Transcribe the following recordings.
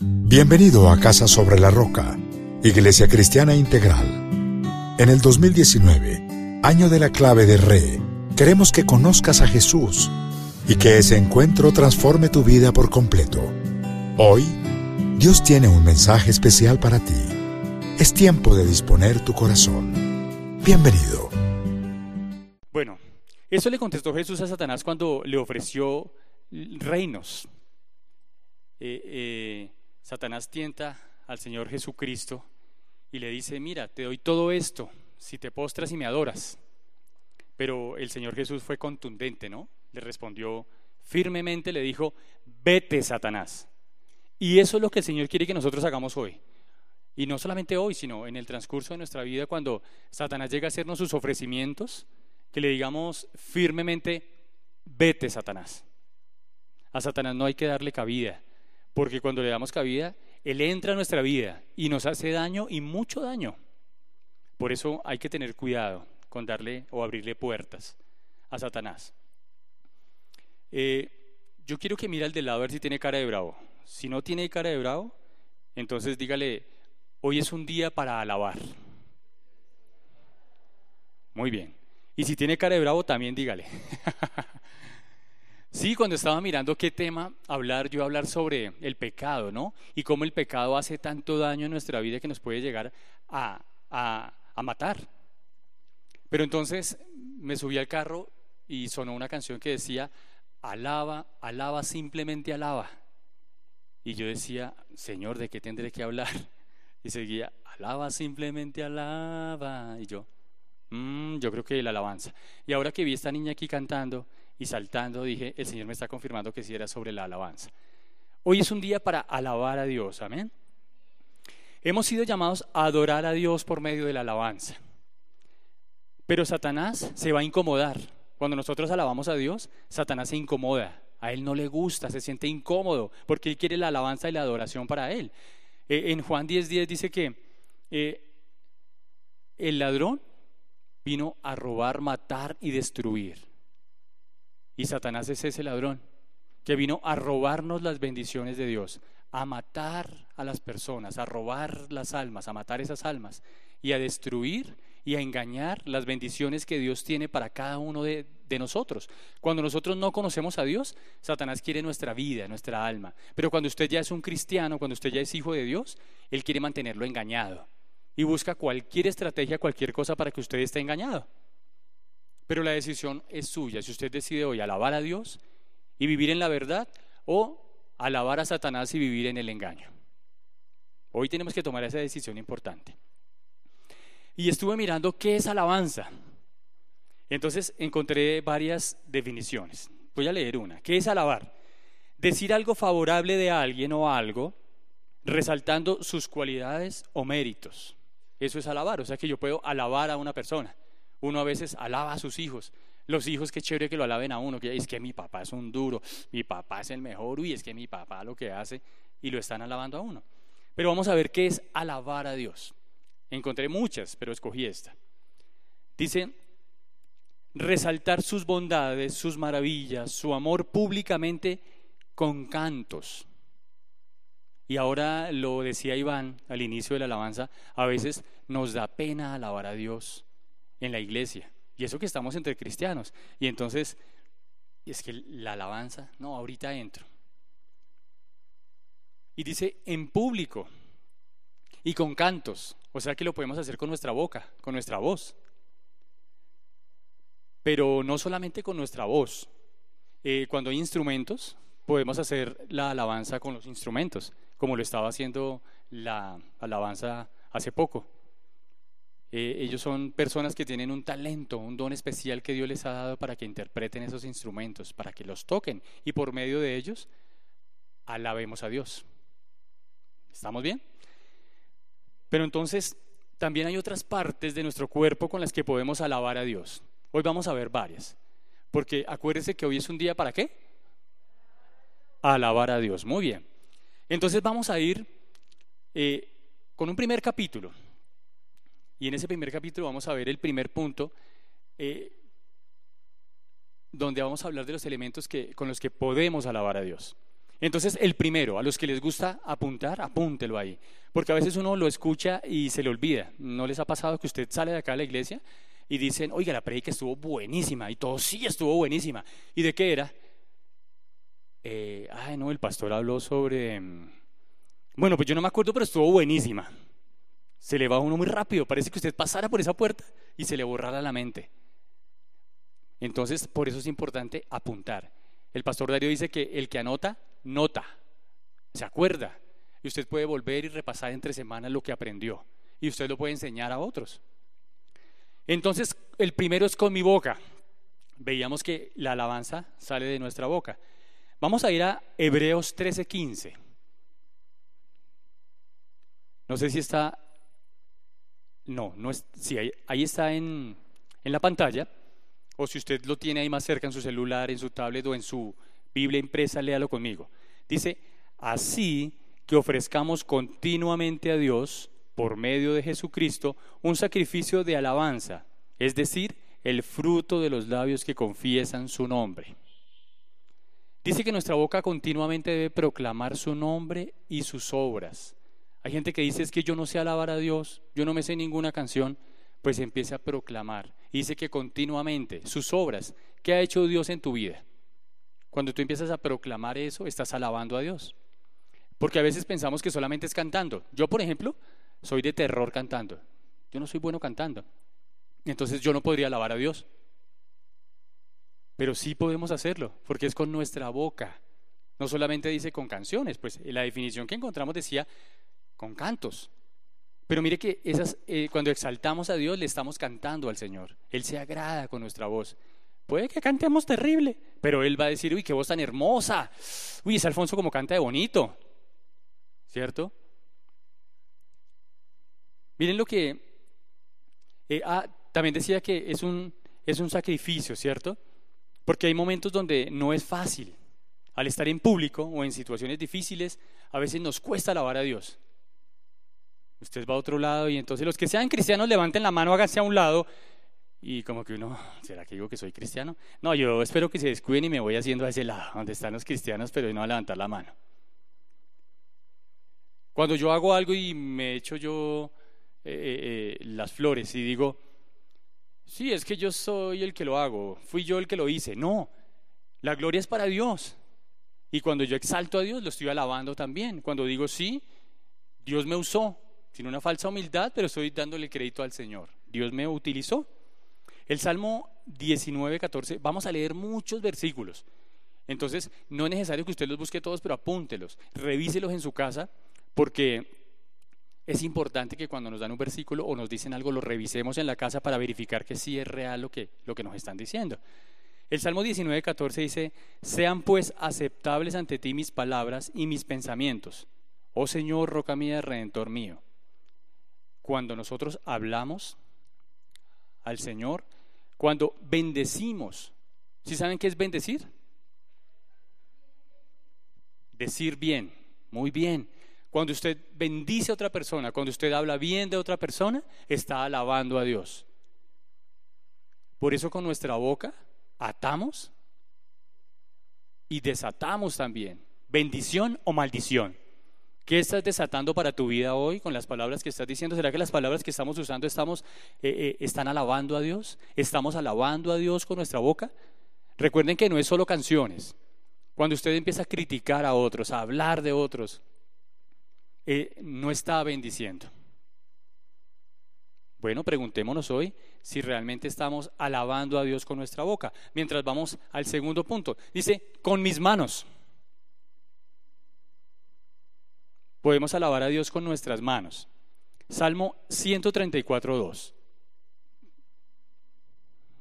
Bienvenido a Casa sobre la Roca, Iglesia Cristiana Integral. En el 2019, año de la clave de Re, queremos que conozcas a Jesús y que ese encuentro transforme tu vida por completo. Hoy, Dios tiene un mensaje especial para ti. Es tiempo de disponer tu corazón. Bienvenido. Bueno, eso le contestó Jesús a Satanás cuando le ofreció reinos. Eh, eh, Satanás tienta al Señor Jesucristo y le dice, mira, te doy todo esto si te postras y me adoras. Pero el Señor Jesús fue contundente, ¿no? Le respondió firmemente, le dijo, vete, Satanás. Y eso es lo que el Señor quiere que nosotros hagamos hoy. Y no solamente hoy, sino en el transcurso de nuestra vida, cuando Satanás llega a hacernos sus ofrecimientos, que le digamos firmemente, vete, Satanás. A Satanás no hay que darle cabida. Porque cuando le damos cabida, Él entra a nuestra vida y nos hace daño y mucho daño. Por eso hay que tener cuidado con darle o abrirle puertas a Satanás. Eh, yo quiero que mire al del lado a ver si tiene cara de bravo. Si no tiene cara de bravo, entonces dígale, hoy es un día para alabar. Muy bien. Y si tiene cara de bravo, también dígale. Sí, cuando estaba mirando qué tema hablar, yo a hablar sobre el pecado, ¿no? Y cómo el pecado hace tanto daño en nuestra vida que nos puede llegar a, a, matar. Pero entonces me subí al carro y sonó una canción que decía, alaba, alaba, simplemente alaba. Y yo decía, Señor, ¿de qué tendré que hablar? Y seguía, alaba, simplemente alaba. Y yo, mmm, yo creo que la alabanza. Y ahora que vi a esta niña aquí cantando, y saltando dije, el Señor me está confirmando que sí era sobre la alabanza. Hoy es un día para alabar a Dios, amén. Hemos sido llamados a adorar a Dios por medio de la alabanza. Pero Satanás se va a incomodar. Cuando nosotros alabamos a Dios, Satanás se incomoda. A él no le gusta, se siente incómodo, porque él quiere la alabanza y la adoración para él. Eh, en Juan 10:10 dice que eh, el ladrón vino a robar, matar y destruir. Y Satanás es ese ladrón que vino a robarnos las bendiciones de Dios, a matar a las personas, a robar las almas, a matar esas almas y a destruir y a engañar las bendiciones que Dios tiene para cada uno de, nosotros. Cuando nosotros no conocemos a Dios, Satanás quiere nuestra vida, nuestra alma. Pero cuando usted ya es un cristiano, cuando usted ya es hijo de Dios, Él quiere mantenerlo engañado y busca cualquier estrategia, cualquier cosa para que usted esté engañado. Pero la decisión es suya. Si usted decide hoy alabar a Dios y vivir en la verdad o alabar a Satanás y vivir en el engaño. Hoy tenemos que tomar esa decisión importante. Y estuve mirando qué es alabanza. Entonces encontré varias definiciones. Voy a leer una. ¿Qué es alabar? Decir algo favorable de alguien o algo, resaltando sus cualidades o méritos. Eso es alabar. O sea que yo puedo alabar a una persona. Uno a veces alaba a sus hijos. Los hijos, qué chévere que lo alaben a uno, que es que mi papá es un duro, mi papá es el mejor, uy, es que mi papá lo que hace, y lo están alabando a uno. Pero vamos a ver qué es alabar a Dios. Encontré muchas, pero escogí esta. Dice, resaltar sus bondades, sus maravillas, su amor públicamente con cantos. Y ahora lo decía Iván al inicio de la alabanza, a veces nos da pena alabar a Dios en la iglesia. Y eso que estamos entre cristianos. Y entonces, es que la alabanza, no, ahorita entro. Y dice, en público y con cantos. O sea que lo podemos hacer con nuestra boca, con nuestra voz. Pero no solamente con nuestra voz. Eh, cuando hay instrumentos, podemos hacer la alabanza con los instrumentos, como lo estaba haciendo la alabanza hace poco. Eh, ellos son personas que tienen un talento, un don especial que Dios les ha dado para que interpreten esos instrumentos, para que los toquen y por medio de ellos alabemos a Dios. ¿Estamos bien? Pero entonces también hay otras partes de nuestro cuerpo con las que podemos alabar a Dios. Hoy vamos a ver varias. Porque acuérdense que hoy es un día para qué? Alabar a Dios. Muy bien. Entonces vamos a ir eh, con un primer capítulo. Y en ese primer capítulo vamos a ver el primer punto, eh, donde vamos a hablar de los elementos que, con los que podemos alabar a Dios. Entonces, el primero, a los que les gusta apuntar, apúntelo ahí. Porque a veces uno lo escucha y se le olvida. ¿No les ha pasado que usted sale de acá a la iglesia y dicen, oiga, la predica estuvo buenísima? Y todo sí estuvo buenísima. ¿Y de qué era? Eh, ay, no, el pastor habló sobre... Mm, bueno, pues yo no me acuerdo, pero estuvo buenísima. Se le va a uno muy rápido. Parece que usted pasara por esa puerta y se le borrara la mente. Entonces, por eso es importante apuntar. El pastor Darío dice que el que anota, nota, se acuerda. Y usted puede volver y repasar entre semanas lo que aprendió. Y usted lo puede enseñar a otros. Entonces, el primero es con mi boca. Veíamos que la alabanza sale de nuestra boca. Vamos a ir a Hebreos 13:15. No sé si está. No, no es. Sí, ahí, está en, en la pantalla. O si usted lo tiene ahí más cerca en su celular, en su tablet o en su Biblia impresa, léalo conmigo. Dice, así que ofrezcamos continuamente a Dios, por medio de Jesucristo, un sacrificio de alabanza, es decir, el fruto de los labios que confiesan su nombre. Dice que nuestra boca continuamente debe proclamar su nombre y sus obras. Hay gente que dice es que yo no sé alabar a Dios, yo no me sé ninguna canción, pues empieza a proclamar. dice que continuamente sus obras, ¿qué ha hecho Dios en tu vida? Cuando tú empiezas a proclamar eso, estás alabando a Dios. Porque a veces pensamos que solamente es cantando. Yo, por ejemplo, soy de terror cantando. Yo no soy bueno cantando. Entonces yo no podría alabar a Dios. Pero sí podemos hacerlo, porque es con nuestra boca. No solamente dice con canciones, pues la definición que encontramos decía con cantos. Pero mire que eh, cuando exaltamos a Dios le estamos cantando al Señor. Él se agrada con nuestra voz. Puede que cantemos terrible, pero él va a decir, uy, qué voz tan hermosa. Uy, es Alfonso como canta de bonito. ¿Cierto? Miren lo que... Eh, ah, también decía que es un, es un sacrificio, ¿cierto? Porque hay momentos donde no es fácil. Al estar en público o en situaciones difíciles, a veces nos cuesta alabar a Dios. Usted va a otro lado y entonces los que sean cristianos levanten la mano, háganse a un lado y como que uno, ¿será que digo que soy cristiano? No, yo espero que se descuiden y me voy haciendo a ese lado, donde están los cristianos, pero no a levantar la mano. Cuando yo hago algo y me echo yo eh, eh, eh, las flores y digo, sí, es que yo soy el que lo hago, fui yo el que lo hice. No, la gloria es para Dios. Y cuando yo exalto a Dios, lo estoy alabando también. Cuando digo, sí, Dios me usó, sin una falsa humildad, pero estoy dándole crédito al Señor. Dios me utilizó. El Salmo 19, 14, vamos a leer muchos versículos. Entonces, no es necesario que usted los busque todos, pero apúntelos, revíselos en su casa, porque es importante que cuando nos dan un versículo o nos dicen algo, lo revisemos en la casa para verificar que sí es real lo que, lo que nos están diciendo. El Salmo 19, 14 dice, sean pues aceptables ante ti mis palabras y mis pensamientos, oh Señor, roca mía, redentor mío. Cuando nosotros hablamos al Señor, cuando bendecimos, ¿sí saben qué es bendecir? Decir bien, muy bien. Cuando usted bendice a otra persona, cuando usted habla bien de otra persona, está alabando a Dios. Por eso con nuestra boca atamos y desatamos también bendición o maldición. ¿Qué estás desatando para tu vida hoy con las palabras que estás diciendo? ¿Será que las palabras que estamos usando estamos, eh, eh, están alabando a Dios? ¿Estamos alabando a Dios con nuestra boca? Recuerden que no es solo canciones. Cuando usted empieza a criticar a otros, a hablar de otros, eh, no está bendiciendo. Bueno, preguntémonos hoy si realmente estamos alabando a Dios con nuestra boca. Mientras vamos al segundo punto. Dice, con mis manos. Podemos alabar a Dios con nuestras manos. Salmo 134, 2.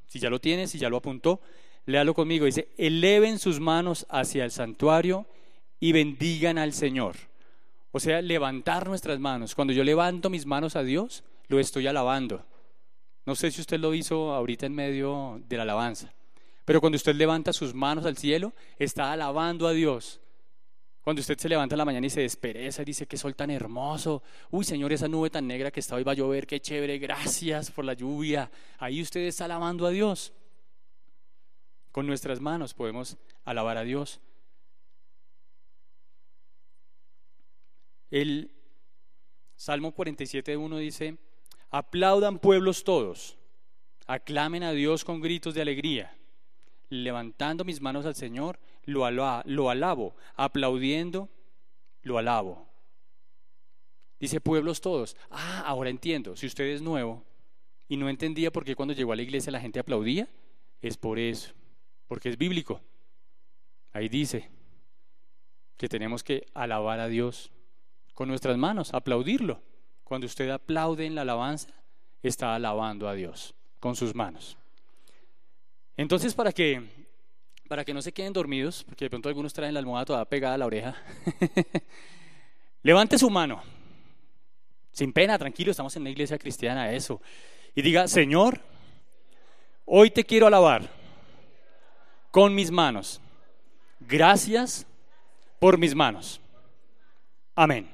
Si ya lo tiene, si ya lo apuntó, léalo conmigo. Dice, eleven sus manos hacia el santuario y bendigan al Señor. O sea, levantar nuestras manos. Cuando yo levanto mis manos a Dios, lo estoy alabando. No sé si usted lo hizo ahorita en medio de la alabanza, pero cuando usted levanta sus manos al cielo, está alabando a Dios. Cuando usted se levanta en la mañana y se despereza y dice, qué sol tan hermoso. Uy, Señor, esa nube tan negra que está hoy va a llover, qué chévere, gracias por la lluvia. Ahí usted está alabando a Dios. Con nuestras manos podemos alabar a Dios. El Salmo 47.1 dice, aplaudan pueblos todos, aclamen a Dios con gritos de alegría, levantando mis manos al Señor lo, lo alabo, aplaudiendo, lo alabo. Dice pueblos todos. Ah, ahora entiendo. Si usted es nuevo y no entendía por qué cuando llegó a la iglesia la gente aplaudía, es por eso, porque es bíblico. Ahí dice que tenemos que alabar a Dios con nuestras manos, aplaudirlo. Cuando usted aplaude en la alabanza, está alabando a Dios con sus manos. Entonces, para que para que no se queden dormidos, porque de pronto algunos traen la almohada toda pegada a la oreja, levante su mano, sin pena, tranquilo, estamos en la iglesia cristiana, eso, y diga, Señor, hoy te quiero alabar con mis manos. Gracias por mis manos. Amén.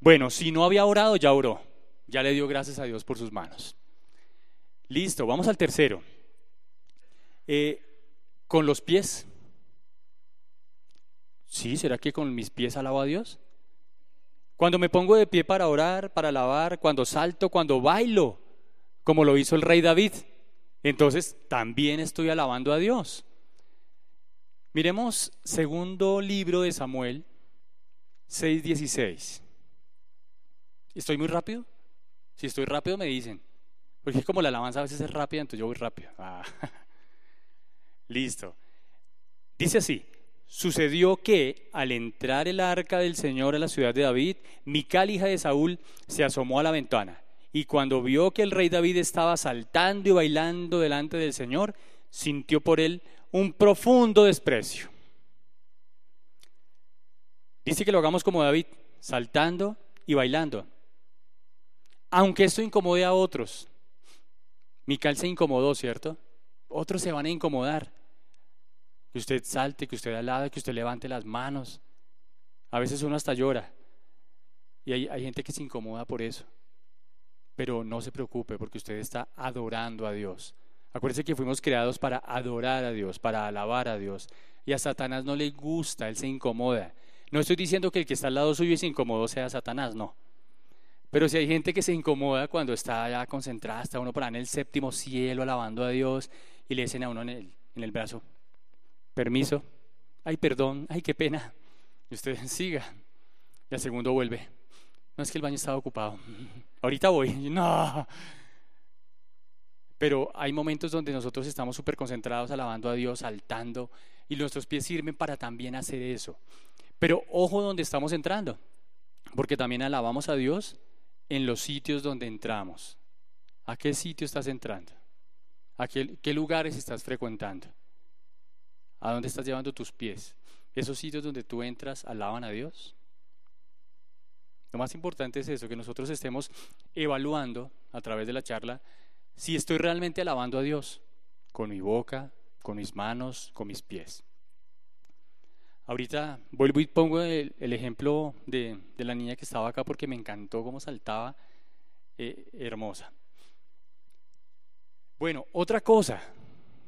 Bueno, si no había orado, ya oró. Ya le dio gracias a Dios por sus manos. Listo, vamos al tercero. Eh, con los pies. Sí, ¿será que con mis pies alabo a Dios? Cuando me pongo de pie para orar, para alabar, cuando salto, cuando bailo, como lo hizo el rey David, entonces también estoy alabando a Dios. Miremos segundo libro de Samuel 6:16. ¿Estoy muy rápido? Si estoy rápido me dicen. Porque como la alabanza a veces es rápida, entonces yo voy rápido. Ah. Listo. Dice así, sucedió que al entrar el arca del Señor a la ciudad de David, Mical, hija de Saúl, se asomó a la ventana y cuando vio que el rey David estaba saltando y bailando delante del Señor, sintió por él un profundo desprecio. Dice que lo hagamos como David, saltando y bailando. Aunque esto incomode a otros. Mical se incomodó, ¿cierto? Otros se van a incomodar que usted salte, que usted alabe, que usted levante las manos. A veces uno hasta llora. Y hay, hay, gente que se incomoda por eso. Pero no se preocupe porque usted está adorando a Dios. Acuérdese que fuimos creados para adorar a Dios, para alabar a Dios. Y a Satanás no le gusta, él se incomoda. No estoy diciendo que el que está al lado suyo y se incomodó sea Satanás, no. Pero si hay gente que se incomoda cuando está ya concentrada, está uno para en el séptimo cielo alabando a Dios y le dicen a uno en el, en el brazo, permiso, ay, perdón, ay, qué pena. Y usted siga. Y al segundo vuelve. No es que el baño estaba ocupado. Ahorita voy. No. Pero hay momentos donde nosotros estamos súper concentrados alabando a Dios, saltando, y nuestros pies sirven para también hacer eso. Pero ojo donde estamos entrando, porque también alabamos a Dios en los sitios donde entramos. ¿A qué sitio estás entrando? ¿A qué, qué lugares estás frecuentando? ¿A dónde estás llevando tus pies? ¿Esos sitios donde tú entras alaban a Dios? Lo más importante es eso, que nosotros estemos evaluando a través de la charla si estoy realmente alabando a Dios con mi boca, con mis manos, con mis pies. Ahorita vuelvo y pongo el, ejemplo de, la niña que estaba acá porque me encantó cómo saltaba, eh, hermosa. Bueno, otra cosa,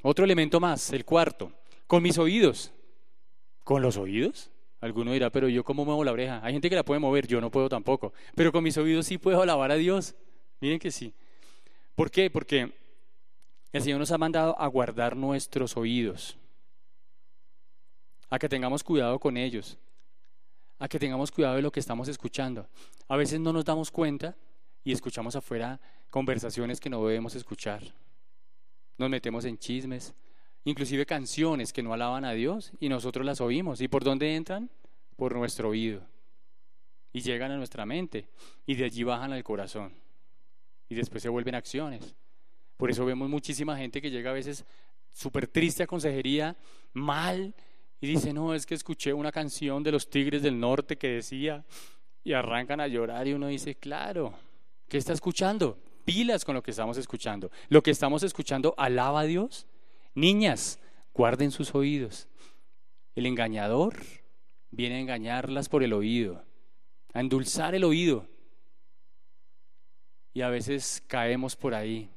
otro elemento más, el cuarto. Con mis oídos. ¿Con los oídos? Alguno dirá, pero yo cómo muevo la oreja. Hay gente que la puede mover, yo no puedo tampoco. Pero con mis oídos sí puedo alabar a Dios. Miren que sí. ¿Por qué? Porque el Señor nos ha mandado a guardar nuestros oídos. A que tengamos cuidado con ellos. A que tengamos cuidado de lo que estamos escuchando. A veces no nos damos cuenta y escuchamos afuera conversaciones que no debemos escuchar. Nos metemos en chismes, inclusive canciones que no alaban a Dios y nosotros las oímos. ¿Y por dónde entran? Por nuestro oído. Y llegan a nuestra mente y de allí bajan al corazón. Y después se vuelven acciones. Por eso vemos muchísima gente que llega a veces súper triste a consejería, mal, y dice, no, es que escuché una canción de los Tigres del Norte que decía, y arrancan a llorar y uno dice, claro, ¿qué está escuchando? Pilas con lo que estamos escuchando. Lo que estamos escuchando alaba a Dios. Niñas, guarden sus oídos. El engañador viene a engañarlas por el oído, a endulzar el oído. Y a veces caemos por ahí,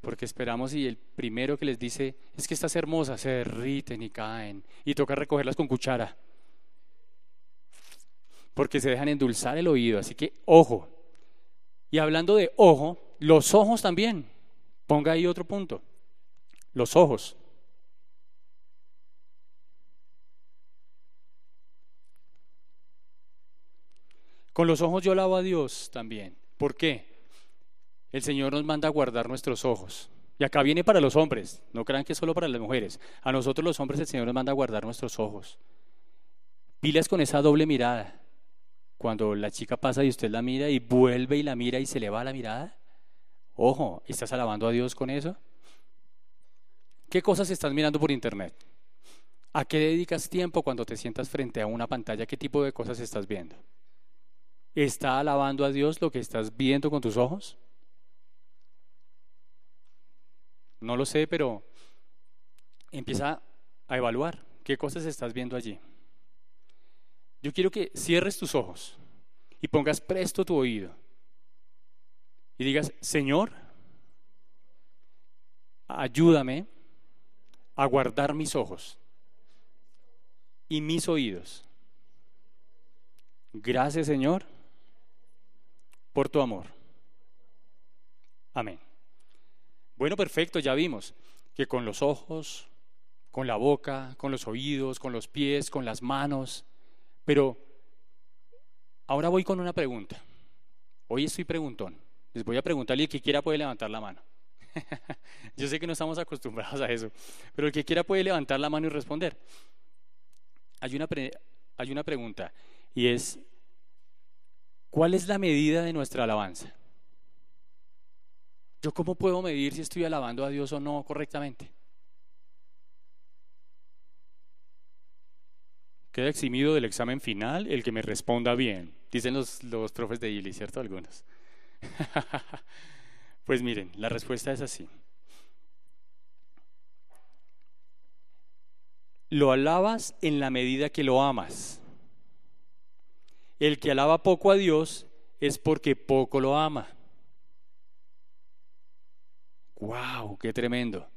porque esperamos y el primero que les dice, es que estás hermosa, se derriten y caen, y toca recogerlas con cuchara, porque se dejan endulzar el oído, así que ojo. Y hablando de ojo, los ojos también, ponga ahí otro punto, los ojos. Con los ojos yo lavo a Dios también. ¿Por qué? El Señor nos manda a guardar nuestros ojos. Y acá viene para los hombres, no crean que es solo para las mujeres. A nosotros los hombres el Señor nos manda a guardar nuestros ojos. Pilas con esa doble mirada. Cuando la chica pasa y usted la mira y vuelve y la mira y se le va la mirada. Ojo, ¿estás alabando a Dios con eso? ¿Qué cosas estás mirando por internet? ¿A qué dedicas tiempo cuando te sientas frente a una pantalla? ¿Qué tipo de cosas estás viendo? ¿Está alabando a Dios lo que estás viendo con tus ojos? No lo sé, pero empieza a evaluar qué cosas estás viendo allí. Yo quiero que cierres tus ojos y pongas presto tu oído y digas, Señor, ayúdame a guardar mis ojos y mis oídos. Gracias, Señor por tu amor. Amén. Bueno, perfecto, ya vimos que con los ojos, con la boca, con los oídos, con los pies, con las manos, pero ahora voy con una pregunta. Hoy estoy preguntón. Les voy a preguntarle el que quiera puede levantar la mano. Yo sé que no estamos acostumbrados a eso, pero el que quiera puede levantar la mano y responder. Hay una, hay una pregunta y es, ¿Cuál es la medida de nuestra alabanza? ¿Yo cómo puedo medir si estoy alabando a Dios o no correctamente? Queda eximido del examen final el que me responda bien, dicen los, los profes de ILI, ¿cierto? Algunos. pues miren, la respuesta es así. Lo alabas en la medida que lo amas. El que alaba poco a Dios es porque poco lo ama. ¡Wow! ¡Qué tremendo!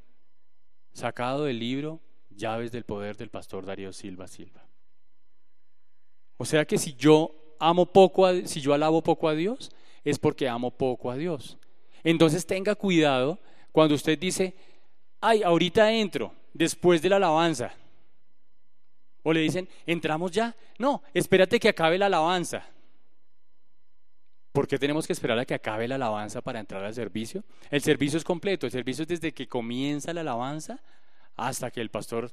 Sacado del libro Llaves del Poder del pastor Darío Silva Silva. O sea que si yo amo poco, a, si yo alabo poco a Dios, es porque amo poco a Dios. Entonces tenga cuidado cuando usted dice, ay, ahorita entro, después de la alabanza. O le dicen, ¿entramos ya? No, espérate que acabe la alabanza. ¿Por qué tenemos que esperar a que acabe la alabanza para entrar al servicio? El servicio es completo, el servicio es desde que comienza la alabanza hasta que el pastor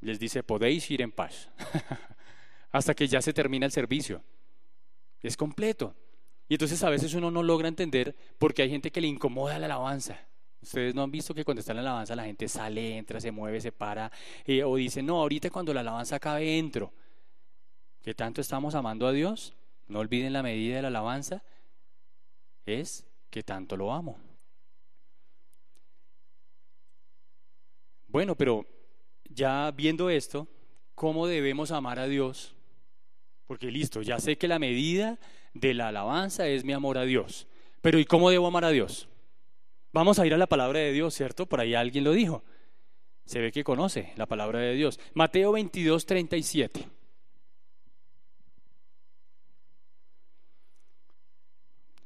les dice, podéis ir en paz, hasta que ya se termina el servicio. Es completo. Y entonces a veces uno no logra entender porque hay gente que le incomoda la alabanza. Ustedes no han visto que cuando está la alabanza la gente sale, entra, se mueve, se para, eh, o dice, no, ahorita cuando la alabanza acabe entro. ¿Qué tanto estamos amando a Dios? No olviden la medida de la alabanza, es que tanto lo amo. Bueno, pero ya viendo esto, ¿cómo debemos amar a Dios? Porque listo, ya sé que la medida de la alabanza es mi amor a Dios. Pero ¿y cómo debo amar a Dios? Vamos a ir a la palabra de Dios, ¿cierto? Por ahí alguien lo dijo. Se ve que conoce la palabra de Dios. Mateo 22, 37.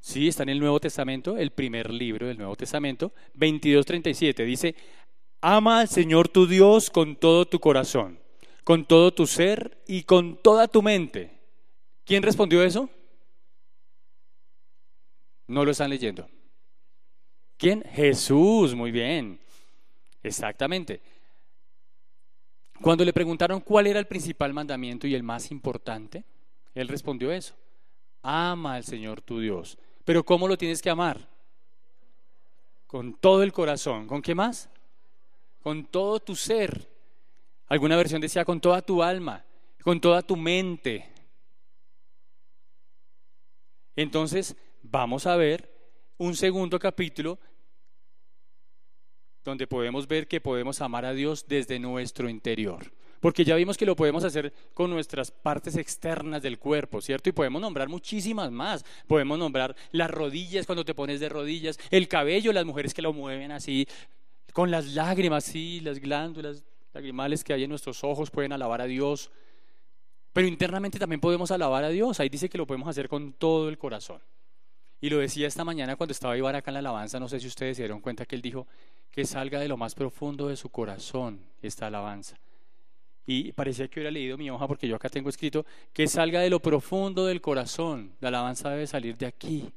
Sí, está en el Nuevo Testamento, el primer libro del Nuevo Testamento, 22, 37. Dice, ama al Señor tu Dios con todo tu corazón, con todo tu ser y con toda tu mente. ¿Quién respondió eso? No lo están leyendo. ¿Quién? Jesús, muy bien. Exactamente. Cuando le preguntaron cuál era el principal mandamiento y el más importante, él respondió eso. Ama al Señor tu Dios. Pero ¿cómo lo tienes que amar? Con todo el corazón. ¿Con qué más? Con todo tu ser. Alguna versión decía con toda tu alma, con toda tu mente. Entonces, vamos a ver un segundo capítulo donde podemos ver que podemos amar a Dios desde nuestro interior. Porque ya vimos que lo podemos hacer con nuestras partes externas del cuerpo, ¿cierto? Y podemos nombrar muchísimas más. Podemos nombrar las rodillas cuando te pones de rodillas, el cabello, las mujeres que lo mueven así, con las lágrimas, sí, las glándulas lagrimales que hay en nuestros ojos pueden alabar a Dios. Pero internamente también podemos alabar a Dios. Ahí dice que lo podemos hacer con todo el corazón. Y lo decía esta mañana cuando estaba Iván acá en la alabanza, no sé si ustedes se dieron cuenta que él dijo que salga de lo más profundo de su corazón esta alabanza. Y parecía que hubiera leído mi hoja porque yo acá tengo escrito que salga de lo profundo del corazón. La alabanza debe salir de aquí,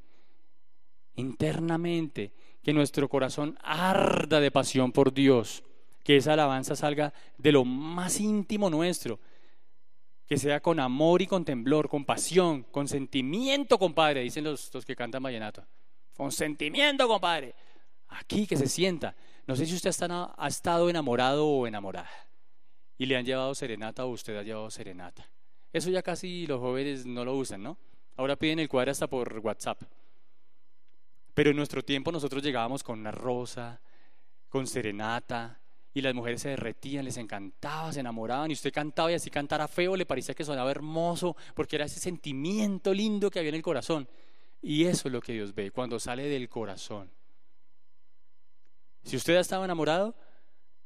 internamente, que nuestro corazón arda de pasión por Dios, que esa alabanza salga de lo más íntimo nuestro que sea con amor y con temblor, con pasión, con sentimiento, compadre, dicen los, los que cantan vallenato. Con sentimiento, compadre. Aquí que se sienta. No sé si usted ha estado enamorado o enamorada y le han llevado serenata o usted ha llevado serenata. Eso ya casi los jóvenes no lo usan, ¿no? Ahora piden el cuadro hasta por WhatsApp. Pero en nuestro tiempo nosotros llegábamos con una rosa, con serenata, y las mujeres se derretían, les encantaba, se enamoraban y usted cantaba y así cantara feo, le parecía que sonaba hermoso porque era ese sentimiento lindo que había en el corazón. Y eso es lo que Dios ve cuando sale del corazón. Si usted ha estado enamorado,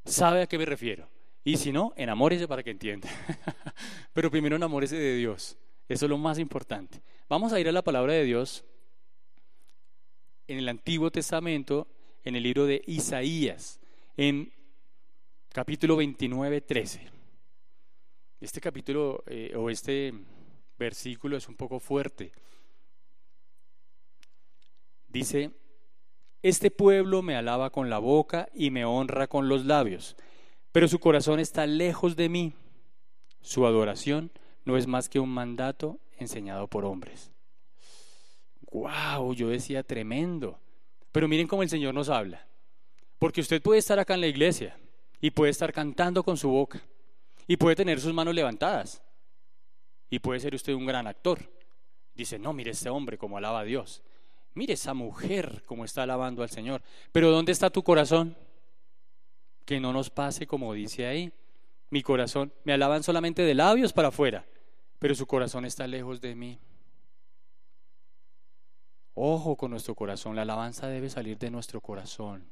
sabe a qué me refiero. Y si no, enamórese para que entienda. Pero primero enamórese de Dios. Eso es lo más importante. Vamos a ir a la palabra de Dios en el Antiguo Testamento, en el libro de Isaías, en capítulo 29, 13. Este capítulo eh, o este versículo es un poco fuerte. Dice, este pueblo me alaba con la boca y me honra con los labios, pero su corazón está lejos de mí. Su adoración no es más que un mandato enseñado por hombres. ¡Wow! Yo decía tremendo. Pero miren cómo el Señor nos habla. Porque usted puede estar acá en la iglesia, y puede estar cantando con su boca y puede tener sus manos levantadas y puede ser usted un gran actor. Dice, no, mire este hombre como alaba a Dios. Mire esa mujer como está alabando al Señor. Pero ¿dónde está tu corazón? Que no nos pase como dice ahí. Mi corazón, me alaban solamente de labios para afuera, pero su corazón está lejos de mí. Ojo con nuestro corazón, la alabanza debe salir de nuestro corazón.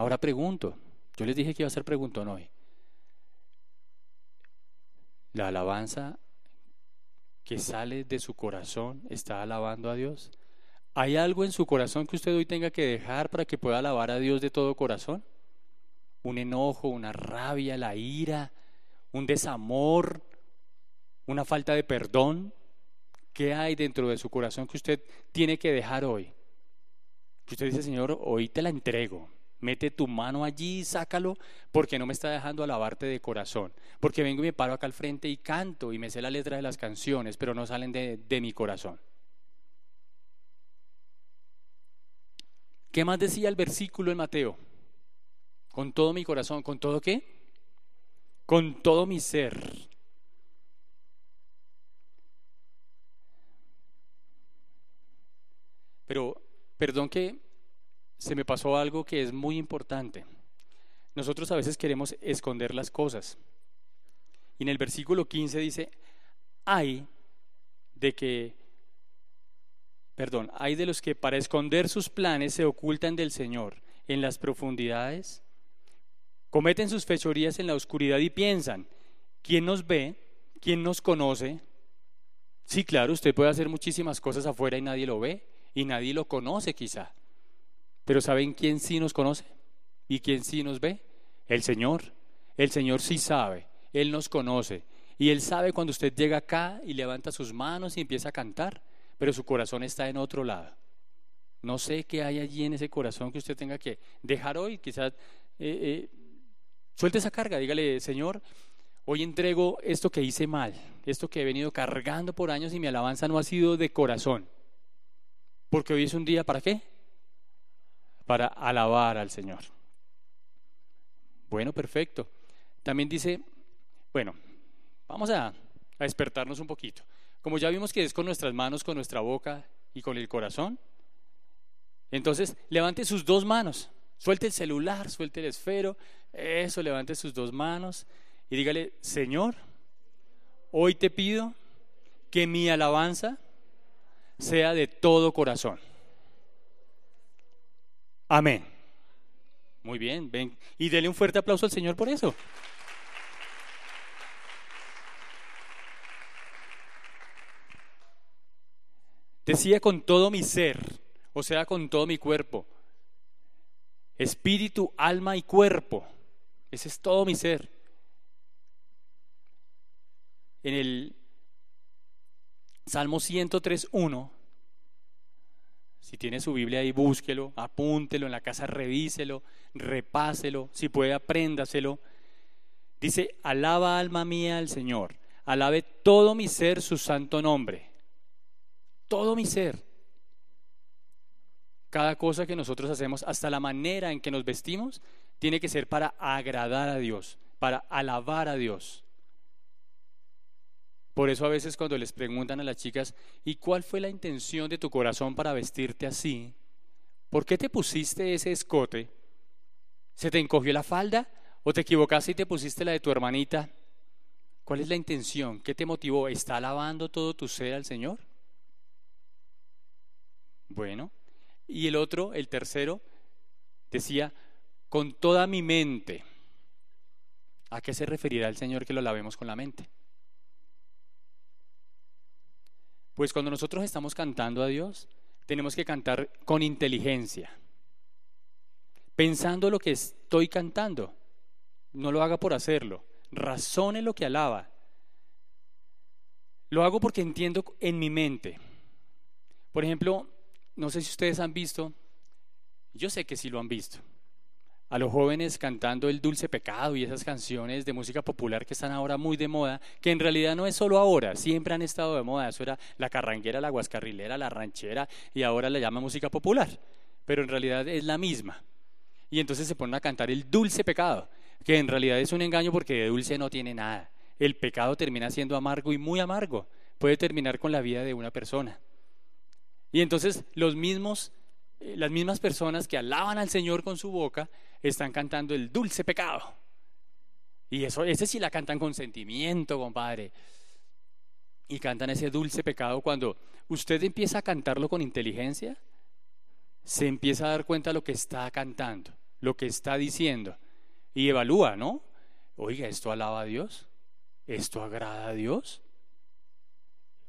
Ahora pregunto, yo les dije que iba a ser preguntón hoy. ¿La alabanza que sale de su corazón está alabando a Dios? ¿Hay algo en su corazón que usted hoy tenga que dejar para que pueda alabar a Dios de todo corazón? ¿Un enojo, una rabia, la ira, un desamor, una falta de perdón? ¿Qué hay dentro de su corazón que usted tiene que dejar hoy? Que usted dice, Señor, hoy te la entrego. Mete tu mano allí, sácalo, porque no me está dejando alabarte de corazón. Porque vengo y me paro acá al frente y canto y me sé la letra de las canciones, pero no salen de, de mi corazón. ¿Qué más decía el versículo en Mateo? Con todo mi corazón, ¿con todo qué? Con todo mi ser. Pero, perdón que se me pasó algo que es muy importante. Nosotros a veces queremos esconder las cosas. Y en el versículo 15 dice, hay de que, perdón, hay de los que para esconder sus planes se ocultan del Señor en las profundidades, cometen sus fechorías en la oscuridad y piensan, ¿quién nos ve? ¿Quién nos conoce? Sí, claro, usted puede hacer muchísimas cosas afuera y nadie lo ve y nadie lo conoce quizá. Pero ¿saben quién sí nos conoce? ¿Y quién sí nos ve? El Señor. El Señor sí sabe. Él nos conoce. Y Él sabe cuando usted llega acá y levanta sus manos y empieza a cantar, pero su corazón está en otro lado. No sé qué hay allí en ese corazón que usted tenga que dejar hoy. Quizás eh, eh, suelte esa carga. Dígale, Señor, hoy entrego esto que hice mal, esto que he venido cargando por años y mi alabanza no ha sido de corazón. Porque hoy es un día, ¿para qué? Para alabar al Señor. Bueno, perfecto. También dice, bueno, vamos a, despertarnos un poquito. Como ya vimos que es con nuestras manos, con nuestra boca y con el corazón, entonces levante sus dos manos, suelte el celular, suelte el esfero, eso, levante sus dos manos y dígale, Señor, hoy te pido que mi alabanza sea de todo corazón. Amén. Muy bien, ven y dele un fuerte aplauso al Señor por eso. Decía con todo mi ser, o sea, con todo mi cuerpo, espíritu, alma y cuerpo. Ese es todo mi ser. En el Salmo 103.1, si tiene su Biblia ahí, búsquelo, apúntelo, en la casa revíselo, repáselo, si puede apréndaselo. Dice, alaba alma mía al Señor, alabe todo mi ser su santo nombre, todo mi ser. Cada cosa que nosotros hacemos, hasta la manera en que nos vestimos, tiene que ser para agradar a Dios, para alabar a Dios. Por eso a veces cuando les preguntan a las chicas, ¿y cuál fue la intención de tu corazón para vestirte así? ¿Por qué te pusiste ese escote? ¿Se te encogió la falda? ¿O te equivocaste y te pusiste la de tu hermanita? ¿Cuál es la intención? ¿Qué te motivó? ¿Está alabando todo tu ser al Señor? Bueno, y el otro, el tercero, decía, con toda mi mente. ¿A qué se referirá el Señor que lo lavemos con la mente? Pues cuando nosotros estamos cantando a Dios, tenemos que cantar con inteligencia, pensando lo que estoy cantando. No lo haga por hacerlo, razone lo que alaba. Lo hago porque entiendo en mi mente. Por ejemplo, no sé si ustedes han visto, yo sé que sí lo han visto, a los jóvenes cantando el dulce pecado y esas canciones de música popular que están ahora muy de moda, que en realidad no es solo ahora, siempre han estado de moda, eso era la carranguera, la guascarrilera, la ranchera y ahora la llama música popular, pero en realidad es la misma. Y entonces se ponen a cantar el dulce pecado, que en realidad es un engaño porque de dulce no tiene nada. El pecado termina siendo amargo y muy amargo, puede terminar con la vida de una persona. Y entonces los mismos, las mismas personas que alaban al Señor con su boca están cantando el dulce pecado. Y eso, ese sí la cantan con sentimiento, compadre. Y cantan ese dulce pecado cuando usted empieza a cantarlo con inteligencia, se empieza a dar cuenta de lo que está cantando, lo que está diciendo. Y evalúa, ¿no? Oiga, ¿esto alaba a Dios? ¿Esto agrada a Dios?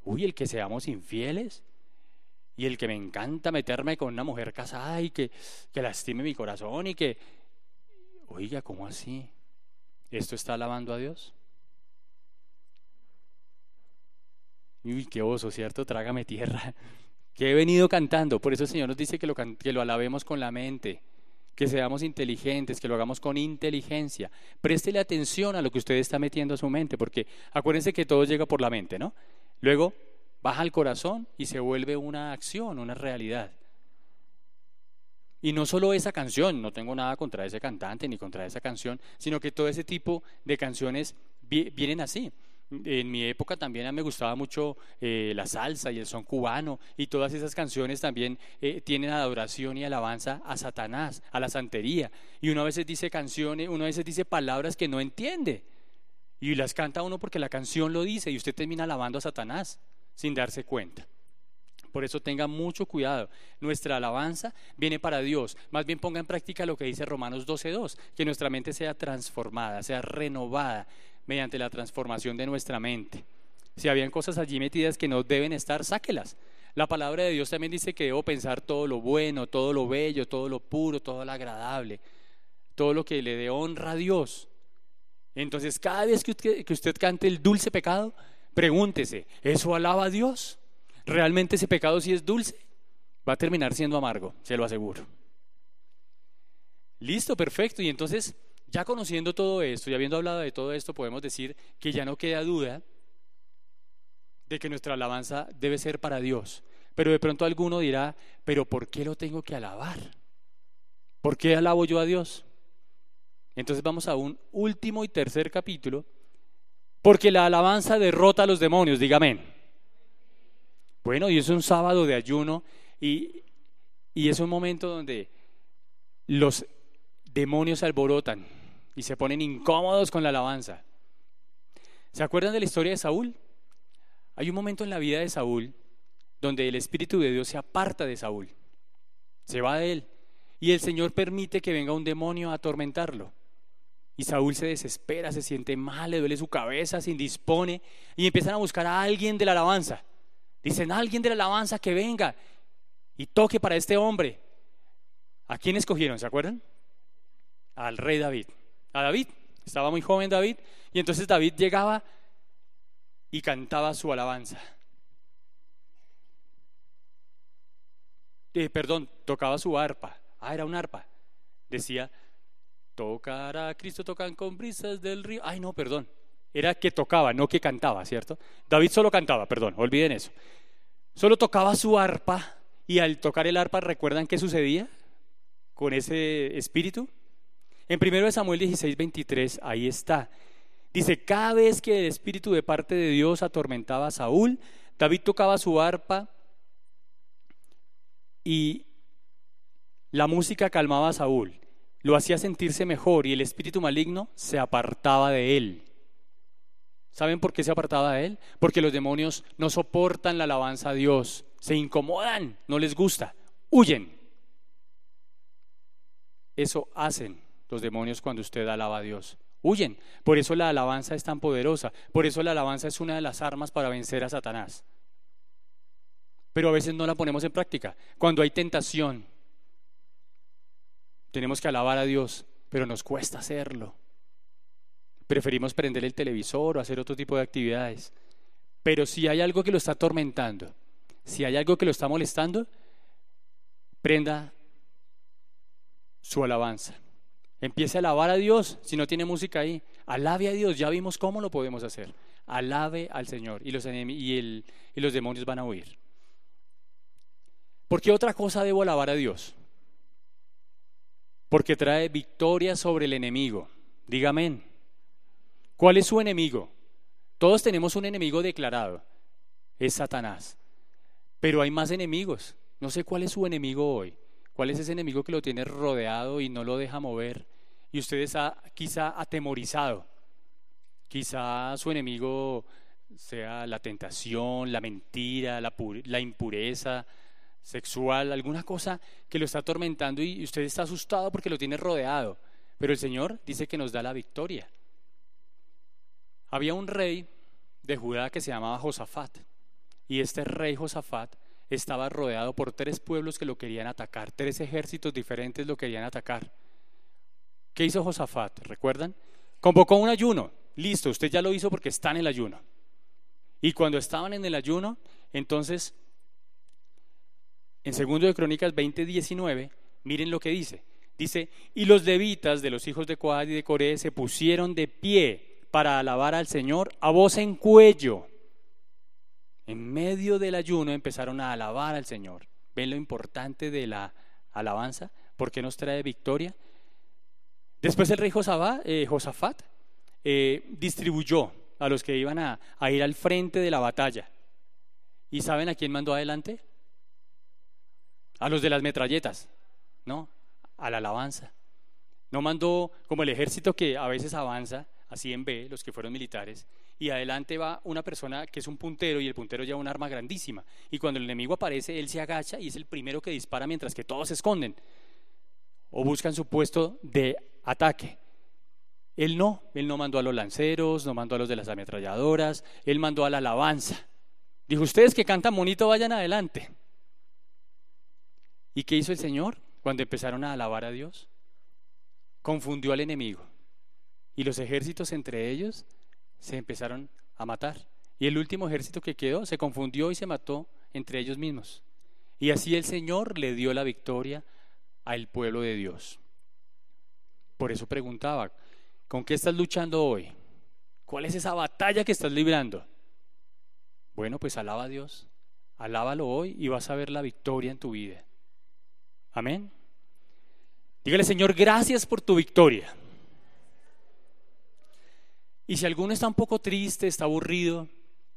Uy, el que seamos infieles y el que me encanta meterme con una mujer casada y que, que lastime mi corazón y que, oiga, ¿cómo así? ¿Esto está alabando a Dios? Uy, qué oso, ¿cierto? Trágame tierra. Que he venido cantando. Por eso el Señor nos dice que lo, que lo alabemos con la mente, que seamos inteligentes, que lo hagamos con inteligencia. Préstele atención a lo que usted está metiendo a su mente, porque acuérdense que todo llega por la mente, ¿no? Luego, baja al corazón y se vuelve una acción, una realidad. Y no solo esa canción, no tengo nada contra ese cantante ni contra esa canción, sino que todo ese tipo de canciones vienen así. En mi época también me gustaba mucho eh, la salsa y el son cubano y todas esas canciones también eh, tienen adoración y alabanza a Satanás, a la santería. Y uno a veces dice canciones, uno a veces dice palabras que no entiende y las canta uno porque la canción lo dice y usted termina alabando a Satanás sin darse cuenta. Por eso tenga mucho cuidado. Nuestra alabanza viene para Dios. Más bien ponga en práctica lo que dice Romanos 12.2, que nuestra mente sea transformada, sea renovada mediante la transformación de nuestra mente. Si habían cosas allí metidas que no deben estar, sáquelas. La palabra de Dios también dice que debo pensar todo lo bueno, todo lo bello, todo lo puro, todo lo agradable, todo lo que le dé honra a Dios. Entonces, cada vez que usted, que usted cante el dulce pecado, Pregúntese, ¿eso alaba a Dios? ¿Realmente ese pecado si es dulce? Va a terminar siendo amargo, se lo aseguro. Listo, perfecto. Y entonces, ya conociendo todo esto y habiendo hablado de todo esto, podemos decir que ya no queda duda de que nuestra alabanza debe ser para Dios. Pero de pronto alguno dirá, pero ¿por qué lo tengo que alabar? ¿Por qué alabo yo a Dios? Entonces vamos a un último y tercer capítulo porque la alabanza derrota a los demonios, dígame. Bueno, y es un sábado de ayuno y, y es un momento donde los demonios se alborotan y se ponen incómodos con la alabanza. ¿Se acuerdan de la historia de Saúl? Hay un momento en la vida de Saúl donde el Espíritu de Dios se aparta de Saúl, se va de él, y el Señor permite que venga un demonio a atormentarlo. Y Saúl se desespera, se siente mal, le duele su cabeza, se indispone y empiezan a buscar a alguien de la alabanza. Dicen, alguien de la alabanza que venga y toque para este hombre. ¿A quién escogieron? ¿Se acuerdan? Al rey David. A David. Estaba muy joven David y entonces David llegaba y cantaba su alabanza. Eh, perdón, tocaba su arpa. Ah, era un arpa. Decía, tocará a Cristo, tocan con brisas del río. Ay, no, perdón. Era que tocaba, no que cantaba, ¿cierto? David solo cantaba, perdón, olviden eso. Solo tocaba su arpa y al tocar el arpa, ¿recuerdan qué sucedía con ese espíritu? En 1 Samuel 16, 23, ahí está. Dice, cada vez que el espíritu de parte de Dios atormentaba a Saúl, David tocaba su arpa y la música calmaba a Saúl, lo hacía sentirse mejor y el espíritu maligno se apartaba de él. ¿Saben por qué se apartaba de él? Porque los demonios no soportan la alabanza a Dios, se incomodan, no les gusta, huyen. Eso hacen los demonios cuando usted alaba a Dios. Huyen. Por eso la alabanza es tan poderosa. Por eso la alabanza es una de las armas para vencer a Satanás. Pero a veces no la ponemos en práctica. Cuando hay tentación, tenemos que alabar a Dios, pero nos cuesta hacerlo. Preferimos prender el televisor o hacer otro tipo de actividades. Pero si hay algo que lo está atormentando, si hay algo que lo está molestando, prenda su alabanza. Empiece a alabar a Dios si no tiene música ahí. Alabe a Dios, ya vimos cómo lo podemos hacer. Alabe al Señor y los, y, los demonios van a huir. ¿Por qué otra cosa debo alabar a Dios? Porque trae victoria sobre el enemigo. Dígame. ¿Cuál es su enemigo? Todos tenemos un enemigo declarado. Es Satanás. Pero hay más enemigos. No sé cuál es su enemigo hoy. ¿Cuál es ese enemigo que lo tiene rodeado y no lo deja mover? Y usted está quizá atemorizado. Quizá su enemigo sea la tentación, la mentira, la, la impureza sexual, alguna cosa que lo está atormentando y usted está asustado porque lo tiene rodeado. Pero el Señor dice que nos da la victoria. Había un rey de Judá que se llamaba Josafat. Y este rey Josafat estaba rodeado por tres pueblos que lo querían atacar, tres ejércitos diferentes lo querían atacar. ¿Qué hizo Josafat? ¿Recuerdan? Convocó un ayuno. Listo, usted ya lo hizo porque está en el ayuno. Y cuando estaban en el ayuno, entonces, en segundo de Crónicas 20:19, miren lo que dice. Dice, y los levitas de los hijos de Coad y de Coré se pusieron de pie para alabar al Señor a voz en cuello en medio del ayuno empezaron a alabar al Señor. ¿Ven lo importante de la alabanza? ¿Por qué nos trae victoria? Después el rey eh, Josafat eh, distribuyó a los que iban a ir al frente de la batalla. ¿Y saben a quién mandó adelante? A los de las metralletas, ¿no? A la alabanza. No mandó como el ejército que a veces avanza, así en B, los que fueron militares, y adelante va una persona que es un puntero y el puntero lleva un arma grandísima. Y cuando el enemigo aparece, él se agacha y es el primero que dispara mientras que todos se esconden o buscan su puesto de ataque. Él no, él no mandó a los lanceros, no mandó a los de las ametralladoras, él mandó a la alabanza. Dijo, ustedes que cantan bonito, vayan adelante. ¿Y qué hizo el Señor cuando empezaron a alabar a Dios? Confundió al enemigo. Y los ejércitos entre ellos se empezaron a matar. Y el último ejército que quedó se confundió y se mató entre ellos mismos. Y así el Señor le dio la victoria al pueblo de Dios. Por eso preguntaba, ¿con qué estás luchando hoy? ¿Cuál es esa batalla que estás librando? Bueno, pues alaba a Dios, alábalo hoy y vas a ver la victoria en tu vida. Amén. Dígale, Señor, gracias por tu victoria. Y si alguno está un poco triste, está aburrido,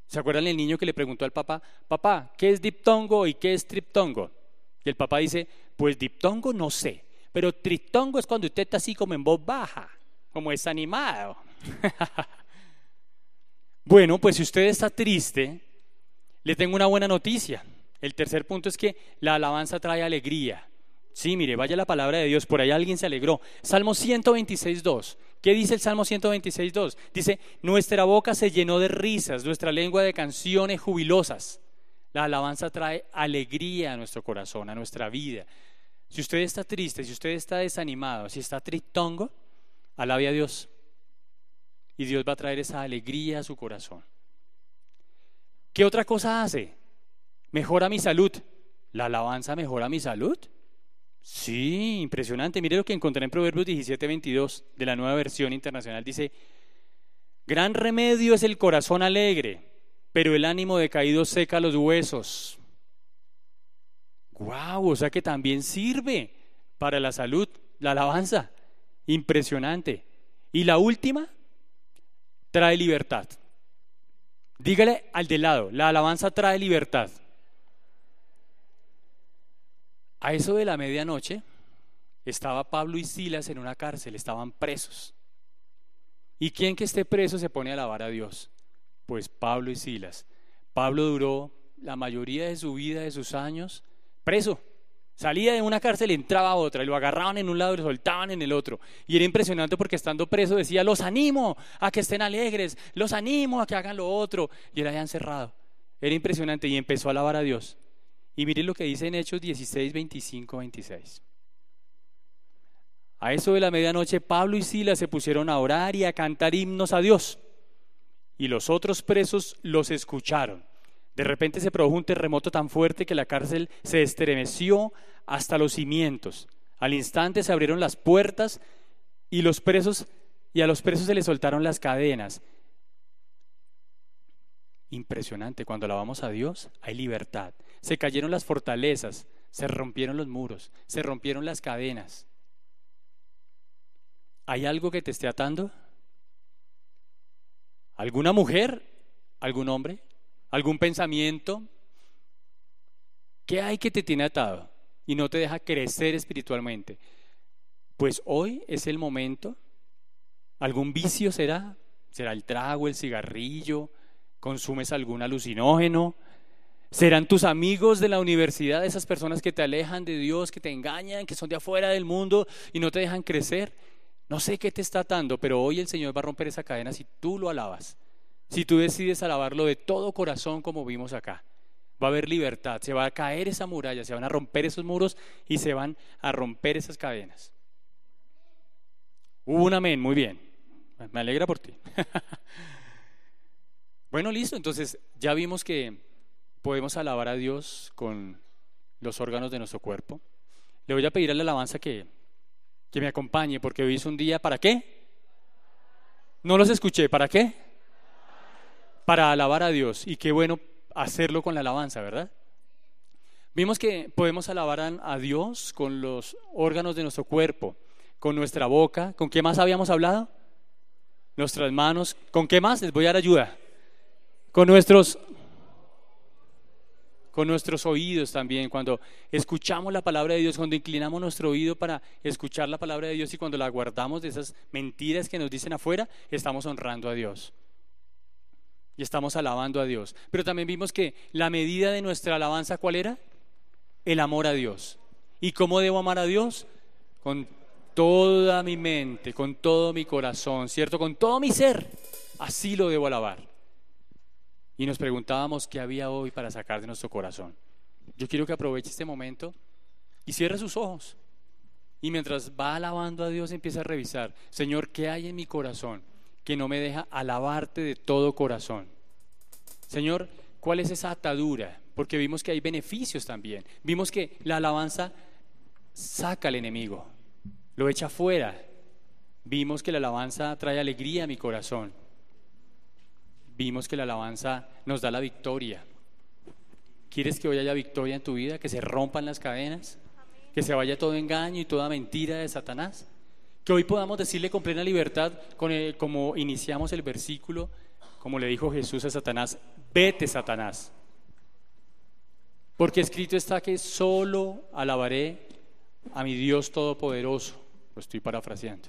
¿Se acuerdan el niño que le preguntó al papá, papá, ¿qué es diptongo y qué es triptongo? Y el papá dice, pues diptongo no sé, pero triptongo es cuando usted está así como en voz baja, como desanimado. bueno, pues si usted está triste, le tengo una buena noticia. El tercer punto es que la alabanza trae alegría. Sí, mire, vaya la palabra de Dios, por ahí alguien se alegró. Salmo 126, 2. ¿Qué dice el Salmo 126, 2? Dice, nuestra boca se llenó de risas, nuestra lengua de canciones jubilosas. La alabanza trae alegría a nuestro corazón, a nuestra vida. Si usted está triste, si usted está desanimado, si está tristongo, alabe a Dios. Y Dios va a traer esa alegría a su corazón. ¿Qué otra cosa hace? Mejora mi salud. ¿La alabanza mejora mi salud? Sí, impresionante. Mire lo que encontré en Proverbios 17, 22 de la nueva versión internacional. Dice, gran remedio es el corazón alegre, pero el ánimo decaído seca los huesos. ¡Guau! o sea que también sirve para la salud, la alabanza. Impresionante. Y la última, trae libertad. Dígale al de lado, la alabanza trae libertad. A eso de la medianoche estaba Pablo y Silas en una cárcel, estaban presos. ¿Y quién que esté preso se pone a alabar a Dios? Pues Pablo y Silas. Pablo duró la mayoría de su vida, de sus años, preso. Salía de una cárcel, entraba a otra, y lo agarraban en un lado y lo soltaban en el otro. Y era impresionante porque estando preso decía, los animo a que estén alegres, los animo a que hagan lo otro. Y era ya encerrado. Era impresionante y empezó a alabar a Dios. Y miren lo que dice en Hechos 16, 25, 26. A eso de la medianoche Pablo y Silas se pusieron a orar y a cantar himnos a Dios. Y los otros presos los escucharon. De repente se produjo un terremoto tan fuerte que la cárcel se estremeció hasta los cimientos. Al instante se abrieron las puertas y los presos y a los presos se les soltaron las cadenas. Impresionante, cuando alabamos a Dios hay libertad. Se cayeron las fortalezas, se rompieron los muros, se rompieron las cadenas. ¿Hay algo que te esté atando? ¿Alguna mujer? ¿Algún hombre? ¿Algún pensamiento? ¿Qué hay que te tiene atado y no te deja crecer espiritualmente? Pues hoy es el momento. ¿Algún vicio será? ¿Será el trago, el cigarrillo? ¿Consumes algún alucinógeno? ¿Serán tus amigos de la universidad esas personas que te alejan de Dios, que te engañan, que son de afuera del mundo y no te dejan crecer? No sé qué te está atando, pero hoy el Señor va a romper esa cadena si tú lo alabas. Si tú decides alabarlo de todo corazón como vimos acá. Va a haber libertad, se va a caer esa muralla, se van a romper esos muros y se van a romper esas cadenas. un amén, muy bien. Me alegra por ti. bueno, listo, entonces ya vimos que podemos alabar a Dios con los órganos de nuestro cuerpo. Le voy a pedir a la alabanza que, que me acompañe, porque hoy es un día, ¿para qué? No los escuché, ¿para qué? Para alabar a Dios. Y qué bueno hacerlo con la alabanza, ¿verdad? Vimos que podemos alabar a Dios con los órganos de nuestro cuerpo, con nuestra boca. ¿Con qué más habíamos hablado? Nuestras manos. ¿Con qué más? Les voy a dar ayuda. Con nuestros con nuestros oídos también, cuando escuchamos la palabra de Dios, cuando inclinamos nuestro oído para escuchar la palabra de Dios y cuando la guardamos de esas mentiras que nos dicen afuera, estamos honrando a Dios. Y estamos alabando a Dios. Pero también vimos que la medida de nuestra alabanza, ¿cuál era? El amor a Dios. ¿Y cómo debo amar a Dios? Con toda mi mente, con todo mi corazón, ¿cierto? Con todo mi ser. Así lo debo alabar y nos preguntábamos qué había hoy para sacar de nuestro corazón. Yo quiero que aproveche este momento y cierre sus ojos. Y mientras va alabando a Dios, empieza a revisar, Señor, ¿qué hay en mi corazón que no me deja alabarte de todo corazón? Señor, ¿cuál es esa atadura? Porque vimos que hay beneficios también. Vimos que la alabanza saca al enemigo, lo echa fuera. Vimos que la alabanza trae alegría a mi corazón vimos que la alabanza nos da la victoria. ¿Quieres que hoy haya victoria en tu vida? ¿Que se rompan las cadenas? ¿Que se vaya todo engaño y toda mentira de Satanás? Que hoy podamos decirle con plena libertad, como iniciamos el versículo, como le dijo Jesús a Satanás, vete Satanás. Porque escrito está que solo alabaré a mi Dios Todopoderoso. Lo estoy parafraseando.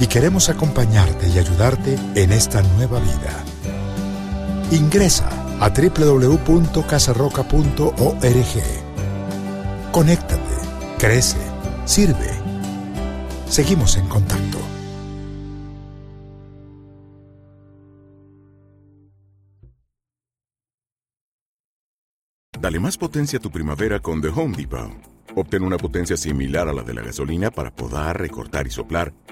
y queremos acompañarte y ayudarte en esta nueva vida. Ingresa a www.casarroca.org. Conéctate, crece, sirve. Seguimos en contacto. Dale más potencia a tu primavera con The Home Depot. Obtén una potencia similar a la de la gasolina para podar, recortar y soplar